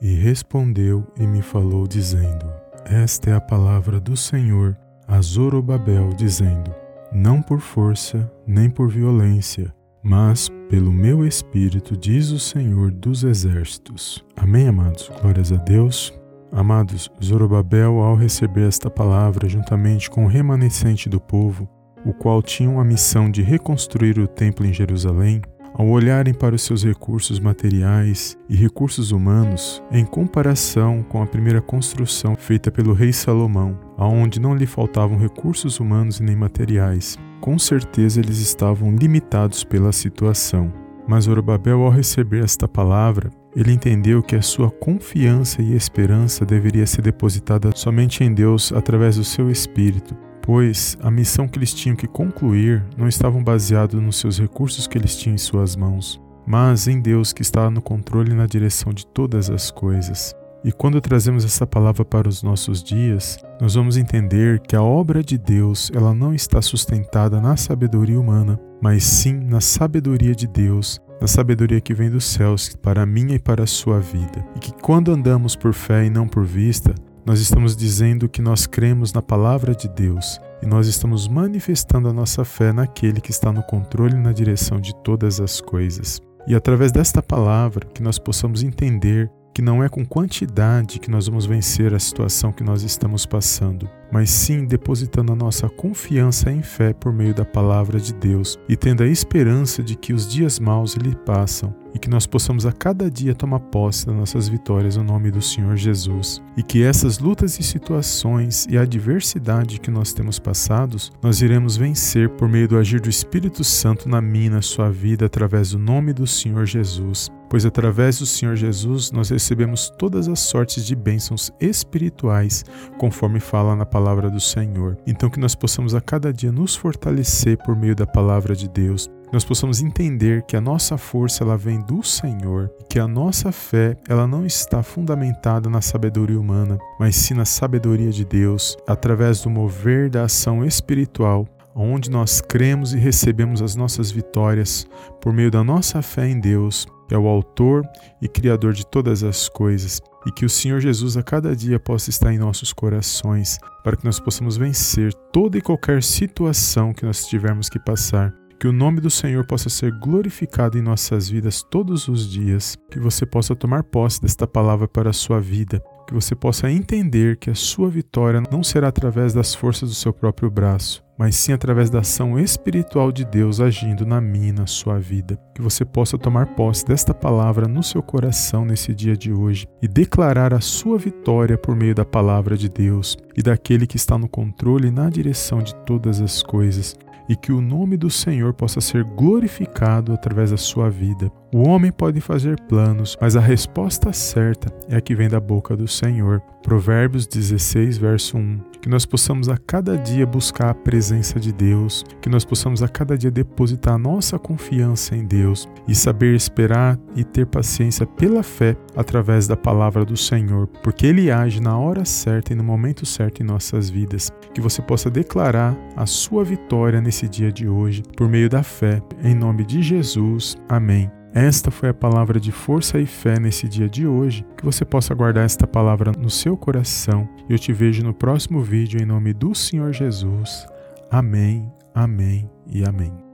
E respondeu e me falou, dizendo: Esta é a palavra do Senhor a Zorobabel, dizendo: Não por força, nem por violência, mas pelo meu espírito, diz o Senhor dos exércitos. Amém, amados? Glórias a Deus. Amados, Zorobabel, ao receber esta palavra, juntamente com o remanescente do povo, o qual tinham a missão de reconstruir o templo em Jerusalém, ao olharem para os seus recursos materiais e recursos humanos, em comparação com a primeira construção feita pelo rei Salomão, aonde não lhe faltavam recursos humanos e nem materiais, com certeza eles estavam limitados pela situação. Mas Zorobabel, ao receber esta palavra, ele entendeu que a sua confiança e esperança deveria ser depositada somente em Deus através do seu espírito, pois a missão que eles tinham que concluir não estava baseada nos seus recursos que eles tinham em suas mãos, mas em Deus que está no controle e na direção de todas as coisas. E quando trazemos essa palavra para os nossos dias, nós vamos entender que a obra de Deus, ela não está sustentada na sabedoria humana, mas sim na sabedoria de Deus, na sabedoria que vem dos céus para a minha e para a sua vida. E que quando andamos por fé e não por vista, nós estamos dizendo que nós cremos na palavra de Deus e nós estamos manifestando a nossa fé naquele que está no controle e na direção de todas as coisas. E através desta palavra que nós possamos entender que não é com quantidade que nós vamos vencer a situação que nós estamos passando, mas sim depositando a nossa confiança em fé por meio da palavra de Deus e tendo a esperança de que os dias maus lhe passam e que nós possamos a cada dia tomar posse das nossas vitórias no nome do Senhor Jesus e que essas lutas e situações e adversidade que nós temos passados, nós iremos vencer por meio do agir do Espírito Santo na minha na sua vida através do nome do Senhor Jesus pois através do Senhor Jesus nós recebemos todas as sortes de bênçãos espirituais, conforme fala na palavra do Senhor. Então que nós possamos a cada dia nos fortalecer por meio da palavra de Deus, nós possamos entender que a nossa força ela vem do Senhor e que a nossa fé ela não está fundamentada na sabedoria humana, mas sim na sabedoria de Deus, através do mover da ação espiritual onde nós cremos e recebemos as nossas vitórias por meio da nossa fé em Deus, que é o Autor e Criador de todas as coisas, e que o Senhor Jesus a cada dia possa estar em nossos corações, para que nós possamos vencer toda e qualquer situação que nós tivermos que passar. Que o nome do Senhor possa ser glorificado em nossas vidas todos os dias, que você possa tomar posse desta palavra para a sua vida, que você possa entender que a sua vitória não será através das forças do seu próprio braço, mas sim através da ação espiritual de Deus agindo na minha e na sua vida. Que você possa tomar posse desta palavra no seu coração nesse dia de hoje e declarar a sua vitória por meio da palavra de Deus e daquele que está no controle e na direção de todas as coisas e que o nome do Senhor possa ser glorificado através da sua vida. O homem pode fazer planos, mas a resposta certa é a que vem da boca do Senhor. Provérbios 16, verso 1. Que nós possamos a cada dia buscar a presença de Deus, que nós possamos a cada dia depositar a nossa confiança em Deus e saber esperar e ter paciência pela fé através da palavra do Senhor, porque Ele age na hora certa e no momento certo em nossas vidas. Que você possa declarar a sua vitória nesse dia de hoje por meio da fé. Em nome de Jesus. Amém. Esta foi a palavra de força e fé nesse dia de hoje. Que você possa guardar esta palavra no seu coração. E eu te vejo no próximo vídeo em nome do Senhor Jesus. Amém, amém e amém.